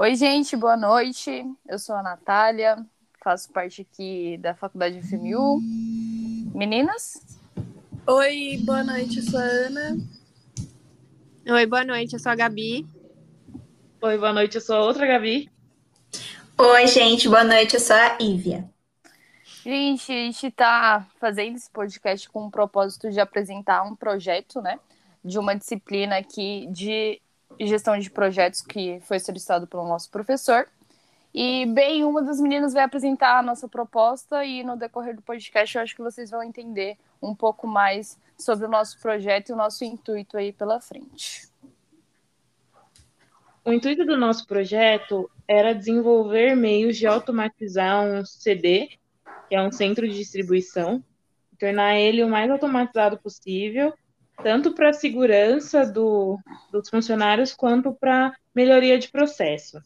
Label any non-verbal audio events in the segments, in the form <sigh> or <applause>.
Oi, gente, boa noite. Eu sou a Natália, faço parte aqui da Faculdade FMU. Meninas? Oi, boa noite, eu sou a Ana. Oi, boa noite, eu sou a Gabi. Oi, boa noite, eu sou a outra Gabi. Oi, gente, boa noite, eu sou a Ívia. Gente, a gente está fazendo esse podcast com o propósito de apresentar um projeto, né? De uma disciplina aqui de gestão de projetos que foi solicitado pelo nosso professor. E, bem, uma das meninas vai apresentar a nossa proposta e no decorrer do podcast eu acho que vocês vão entender um pouco mais sobre o nosso projeto e o nosso intuito aí pela frente. O intuito do nosso projeto era desenvolver meios de automatizar um CD, que é um centro de distribuição, tornar ele o mais automatizado possível tanto para a segurança do, dos funcionários quanto para melhoria de processo.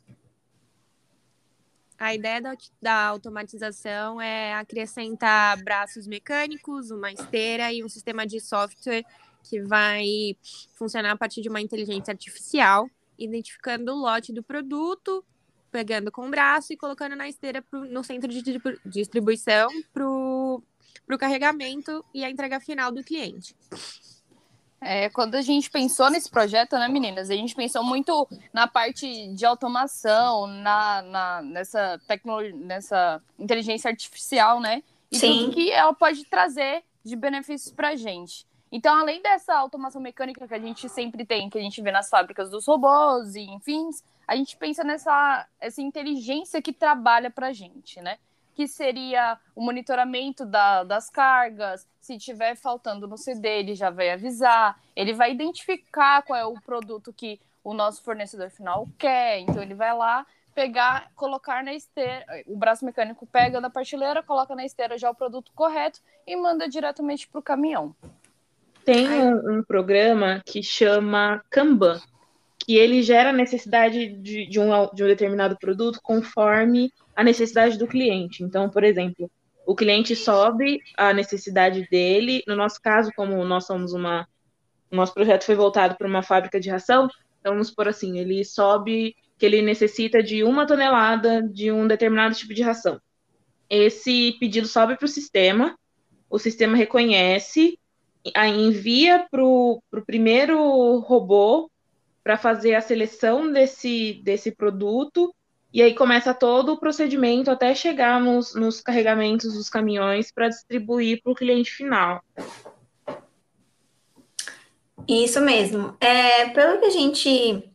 A ideia da, da, automatização é acrescentar braços mecânicos, uma esteira e um sistema de software que vai funcionar a partir de uma inteligência artificial, identificando o lote do produto, pegando com o braço e colocando na esteira pro, no centro de distribuição para o carregamento e a entrega final do cliente. É, quando a gente pensou nesse projeto, né, meninas, a gente pensou muito na parte de automação, na, na nessa tecnologia, nessa inteligência artificial, né? E Sim. tudo que ela pode trazer de benefícios para a gente. Então, além dessa automação mecânica que a gente sempre tem, que a gente vê nas fábricas dos robôs e enfim, a gente pensa nessa essa inteligência que trabalha para a gente, né? Que seria o monitoramento da, das cargas. Se tiver faltando no CD, ele já vai avisar. Ele vai identificar qual é o produto que o nosso fornecedor final quer. Então, ele vai lá pegar, colocar na esteira. O braço mecânico pega da partilheira, coloca na esteira já o produto correto e manda diretamente para o caminhão. Tem um, um, programa que chama Kanban, que ele gera necessidade de, de, um, de um determinado produto conforme a necessidade do cliente. Então, por exemplo, o cliente sobe a necessidade dele. No nosso caso, como nós somos uma. O nosso projeto foi voltado para uma fábrica de ração, então vamos por assim, ele sobe que ele necessita de uma tonelada de um determinado tipo de ração. Esse pedido sobe para o sistema, o sistema reconhece, envia para o primeiro robô para fazer a seleção desse, desse produto e aí começa todo o procedimento até chegar nos, nos carregamentos dos caminhões para distribuir para o cliente final. Isso mesmo. É, pelo que a gente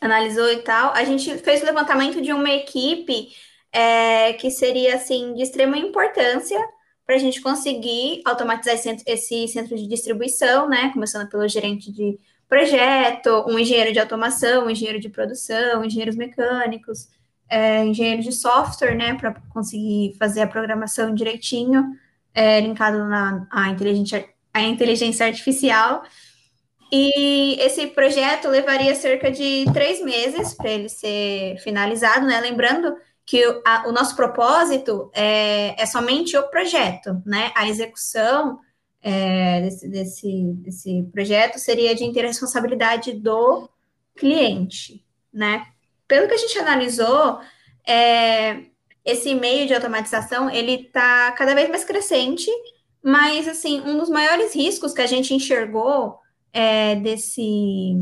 analisou e tal, a gente fez o levantamento de uma equipe é, que seria assim de extrema importância para a gente conseguir automatizar esse centro, de distribuição, né? Começando pelo gerente de projeto, um engenheiro de automação, um engenheiro de produção, engenheiros mecânicos, é, engenheiros de software, né, para conseguir fazer a programação direitinho, é, linkado na a inteligência, a inteligência artificial. E esse projeto levaria cerca de três meses para ele ser finalizado, né? Lembrando que a, o nosso propósito é, é somente o projeto, né? A execução é, desse, desse, desse projeto seria de interresponsabilidade do cliente, né? Pelo que a gente analisou, é, esse meio de automatização, ele está cada vez mais crescente, mas, assim, um dos maiores riscos que a gente enxergou é, desse,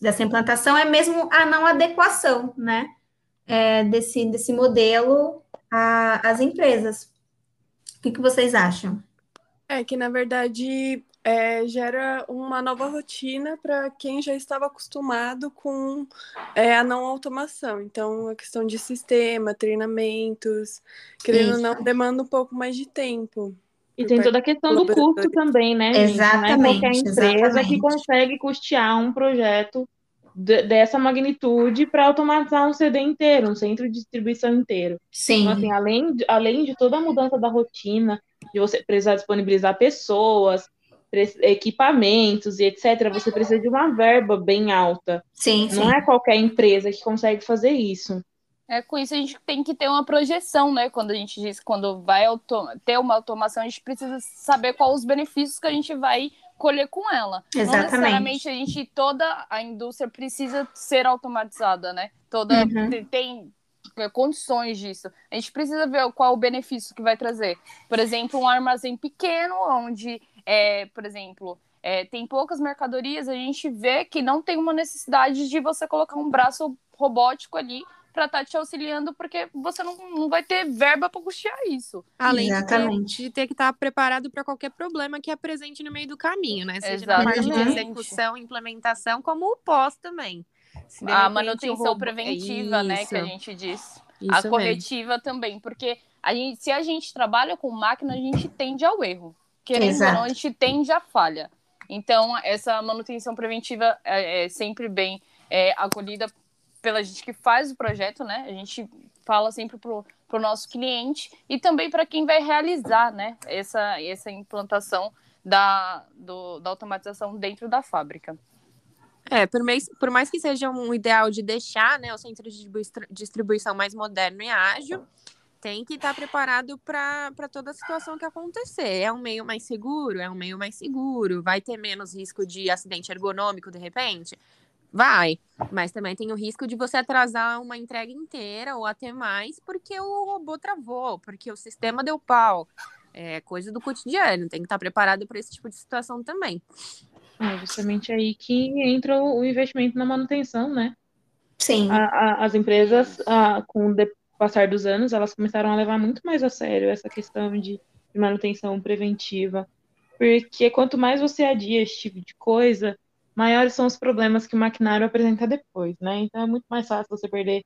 dessa implantação é mesmo a não adequação, né, é, desse, desse modelo às empresas. O que, que vocês acham? É que, na verdade, é, gera uma nova rotina para quem já estava acostumado com é, a não automação. Então, a questão de sistema, treinamentos, querendo ou não, demanda um pouco mais de tempo. E tem toda a questão do custo também, né? Exatamente. Não é qualquer empresa exatamente. que consegue custear um projeto dessa magnitude para automatizar um CD inteiro, um centro de distribuição inteiro. Sim. Então, assim, além, de, além de toda a mudança da rotina, de você precisar disponibilizar pessoas, equipamentos e etc., você precisa de uma verba bem alta. Sim, Não sim. é qualquer empresa que consegue fazer isso. É, com isso a gente tem que ter uma projeção, né? Quando a gente diz que quando vai ter uma automação, a gente precisa saber quais os benefícios que a gente vai colher com ela. Exatamente. Não necessariamente a gente, toda a indústria precisa ser automatizada, né? Toda Uhum. tem condições disso. A gente precisa ver qual o benefício que vai trazer. Por exemplo, um armazém pequeno, onde, é, por exemplo, é, tem poucas mercadorias, a gente vê que não tem uma necessidade de você colocar um braço robótico ali para estar te auxiliando, porque você não, não vai ter verba para custear isso. Além de ter, Exatamente. de ter que estar preparado para qualquer problema que apresente no meio do caminho, né? Seja na parte de Exatamente. execução, implementação, como o pós também. A repente o manutenção robô- preventiva, né, que a gente diz. isso a mesmo. corretiva também, porque a gente, se a gente trabalha com máquina, a gente tende ao erro. Querendo ou Exato. não, a gente tende à falha. Então, essa manutenção preventiva é, é sempre bem é, acolhida pela gente que faz o projeto, né? A gente fala sempre pro, pro nosso cliente e também para quem vai realizar, né? Essa, essa implantação da, do, da automatização dentro da fábrica. É, por mais, por mais que seja um ideal de deixar né, o centro de distribui- distribuição mais moderno e ágil, tem que estar preparado para toda a situação que acontecer. É um meio mais seguro? É um meio mais seguro. Vai ter menos risco de acidente ergonômico, de repente? Vai. Mas também tem o risco de você atrasar uma entrega inteira ou até mais porque o robô travou, porque o sistema deu pau. É coisa do cotidiano. Tem que estar preparado para esse tipo de situação também. É justamente aí que entra o investimento na manutenção, né? Sim. A- a- as empresas, ah, com o passar dos anos, elas começaram a levar muito mais a sério essa questão de, de manutenção preventiva. Porque quanto mais você adia esse tipo de coisa, maiores são os problemas que o maquinário apresenta depois, né? Então é muito mais fácil você perder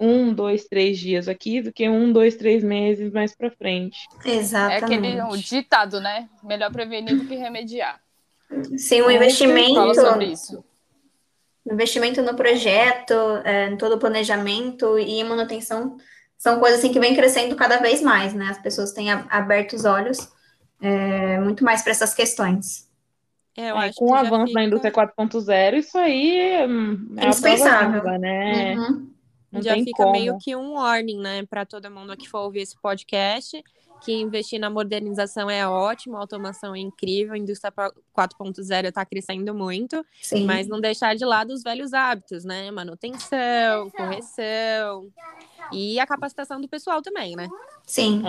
um, dois, três dias aqui do que um, dois, três meses mais para frente. É Exatamente. aquele o ditado, né? Melhor prevenir do que remediar. Sim, o Fala investimento, sobre isso. investimento no projeto, é, em todo o planejamento e manutenção são coisas assim que vem crescendo cada vez mais, né? As pessoas têm aberto os olhos é, muito mais para essas questões. É, eu É, com que o avanço da fica- indústria 4.0, isso aí hum, é Indispensável. né? Uhum. Não já tem fica como. meio que um warning, né, para todo mundo que for ouvir esse podcast, que investir na modernização é ótimo, a automação é incrível, a indústria 4.0 está crescendo muito, Sim. mas não deixar de lado os velhos hábitos, né, manutenção, correção e a capacitação do pessoal também, né? Sim.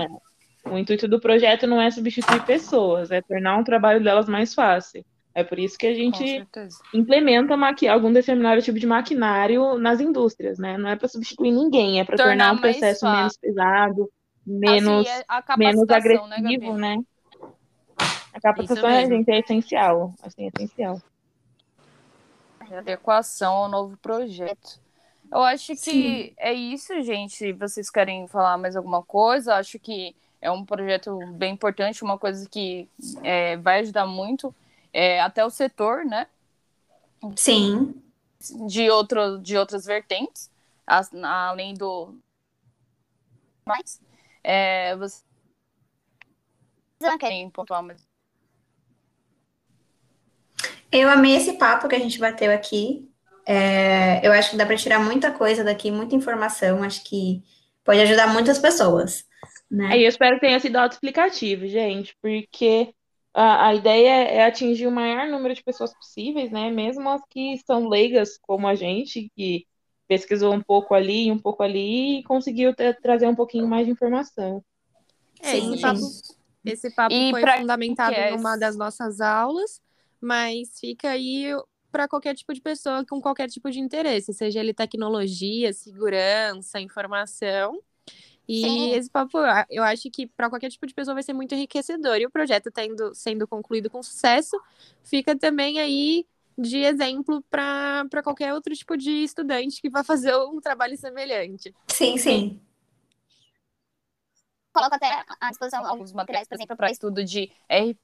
O intuito do projeto não é substituir pessoas, é tornar o trabalho delas mais fácil. É por isso que a gente implementa maqui- algum determinado tipo de maquinário nas indústrias, né? Não é para substituir ninguém, é para Tornar tornar o processo fácil. menos pesado, menos, assim, a menos né, agressivo, Gabi? né? A capacitação, é, gente, é essencial. Assim, é essencial. Adequação ao novo projeto. Eu acho que Sim. é isso, gente. Se vocês querem falar mais alguma coisa, acho que é um projeto bem importante, uma coisa que é, vai ajudar muito é, até o setor, né? Sim. De, outro, de outras vertentes, as- além do. Mas, é, você. Eu amei esse papo que a gente bateu aqui. É, eu acho que dá para tirar muita coisa daqui, muita informação. Acho que pode ajudar muitas pessoas, né? Aí eu espero que tenha sido autoexplicativo, gente, porque a, a ideia é atingir o maior número de pessoas possíveis, né? Mesmo as que são leigas, como a gente, que pesquisou um pouco ali, um pouco ali, e conseguiu tra- trazer um pouquinho mais de informação. É, Sim, esse papo, esse papo E foi fundamentado quer- numa das nossas aulas, mas fica aí para qualquer tipo de pessoa com qualquer tipo de interesse, seja ele tecnologia, segurança, informação. E Sim. esse papo, eu acho que para qualquer tipo de pessoa vai ser muito enriquecedor. E o projeto tendo, sendo concluído com sucesso, fica também aí de exemplo para qualquer outro tipo de estudante que vai fazer um trabalho semelhante. Sim, sim. coloco até à disposição alguns materiais, por exemplo, para estudo de R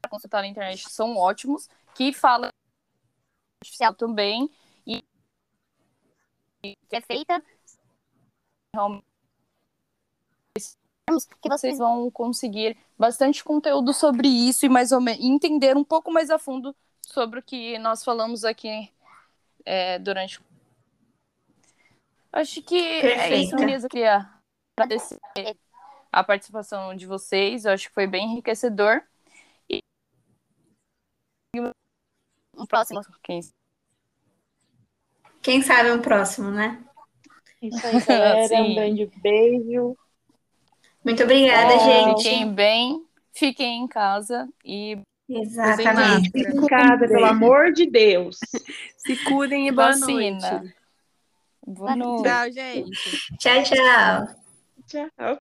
para consultar na internet são ótimos, que fala artificial também e que é feita realmente que vocês vão conseguir bastante conteúdo sobre isso e mais ou menos entender um pouco mais a fundo sobre o que nós falamos aqui é, durante acho que é isso, Perfeita. meninas. Eu queria agradecer a participação de vocês. Eu acho que foi bem enriquecedor. E um próximo. Quem sabe um próximo, né? Isso aí, galera. <laughs> Um grande beijo. Muito obrigada, Tchau. gente. Fiquem bem, fiquem em casa e Exatamente. Fique em casa, pelo amor de Deus. <laughs> Se cuidem e boa vacina. noite. Boa noite. Tchau, gente. Tchau, tchau. Tchau.